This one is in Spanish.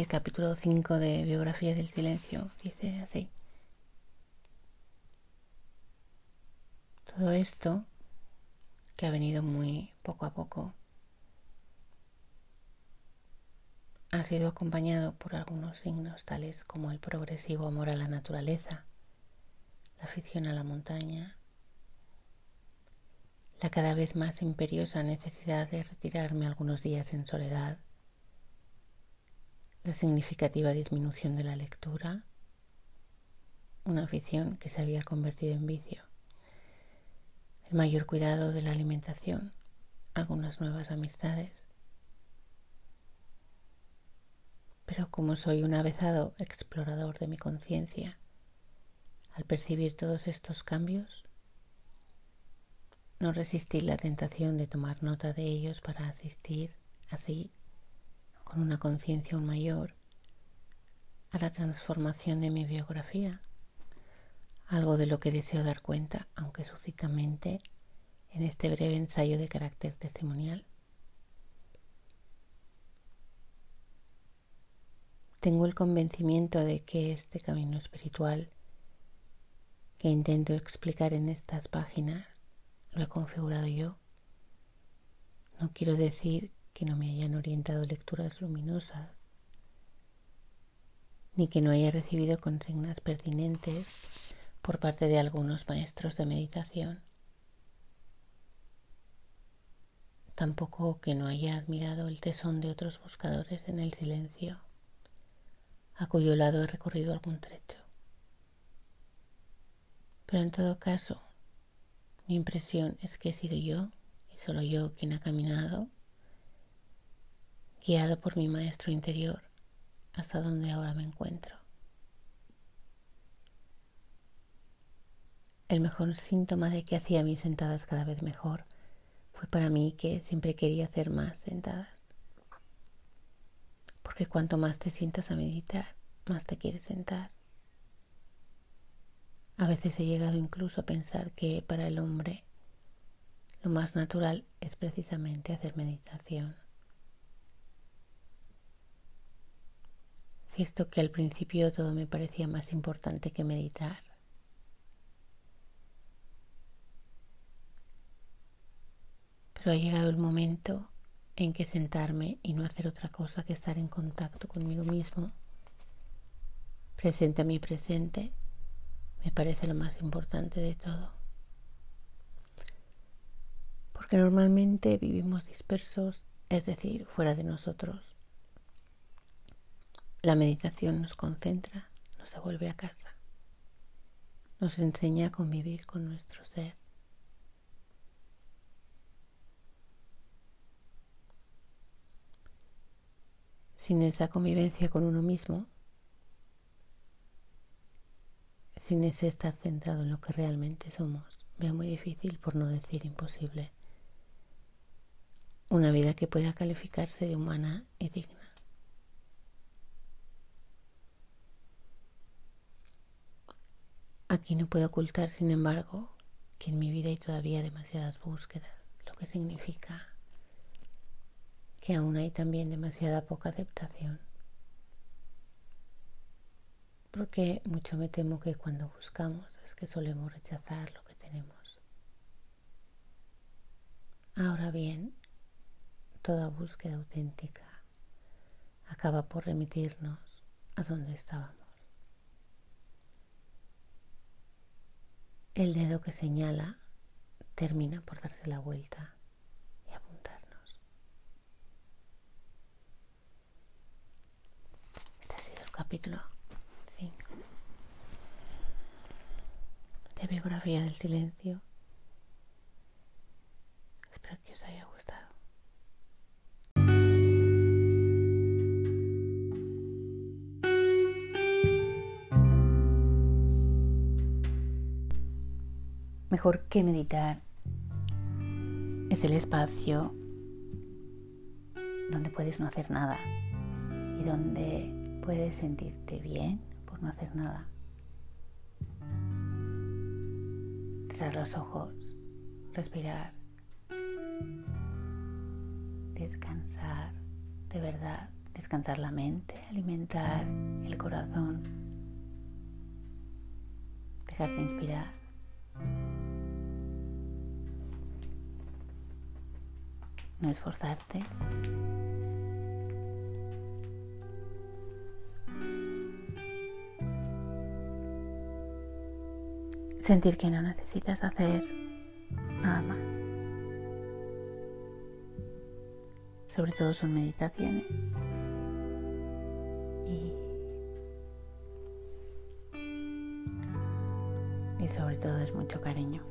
El capítulo 5 de Biografía del Silencio dice así. Todo esto, que ha venido muy poco a poco, ha sido acompañado por algunos signos tales como el progresivo amor a la naturaleza, la afición a la montaña, la cada vez más imperiosa necesidad de retirarme algunos días en soledad, la significativa disminución de la lectura, una afición que se había convertido en vicio, el mayor cuidado de la alimentación, algunas nuevas amistades. Pero como soy un avezado explorador de mi conciencia, al percibir todos estos cambios, no resistí la tentación de tomar nota de ellos para asistir así con una conciencia aún mayor a la transformación de mi biografía, algo de lo que deseo dar cuenta, aunque súcitamente, en este breve ensayo de carácter testimonial. Tengo el convencimiento de que este camino espiritual que intento explicar en estas páginas lo he configurado yo. No quiero decir que no me hayan orientado lecturas luminosas, ni que no haya recibido consignas pertinentes por parte de algunos maestros de meditación. Tampoco que no haya admirado el tesón de otros buscadores en el silencio, a cuyo lado he recorrido algún trecho. Pero en todo caso, mi impresión es que he sido yo, y solo yo, quien ha caminado guiado por mi maestro interior hasta donde ahora me encuentro. El mejor síntoma de que hacía mis sentadas cada vez mejor fue para mí que siempre quería hacer más sentadas. Porque cuanto más te sientas a meditar, más te quieres sentar. A veces he llegado incluso a pensar que para el hombre lo más natural es precisamente hacer meditación. Cierto que al principio todo me parecía más importante que meditar. Pero ha llegado el momento en que sentarme y no hacer otra cosa que estar en contacto conmigo mismo, presente a mi presente, me parece lo más importante de todo. Porque normalmente vivimos dispersos, es decir, fuera de nosotros la meditación nos concentra, nos devuelve a casa, nos enseña a convivir con nuestro ser. Sin esa convivencia con uno mismo, sin ese estar centrado en lo que realmente somos, veo muy difícil, por no decir imposible, una vida que pueda calificarse de humana y digna. Aquí no puedo ocultar, sin embargo, que en mi vida hay todavía demasiadas búsquedas, lo que significa que aún hay también demasiada poca aceptación. Porque mucho me temo que cuando buscamos es que solemos rechazar lo que tenemos. Ahora bien, toda búsqueda auténtica acaba por remitirnos a donde estábamos. El dedo que señala termina por darse la vuelta y apuntarnos. Este ha sido el capítulo 5 de Biografía del Silencio. Espero que os haya gustado. Mejor que meditar es el espacio donde puedes no hacer nada y donde puedes sentirte bien por no hacer nada. Cerrar los ojos, respirar, descansar, de verdad descansar la mente, alimentar el corazón, dejarte inspirar. No esforzarte. Sentir que no necesitas hacer nada más. Sobre todo son meditaciones. Y, y sobre todo es mucho cariño.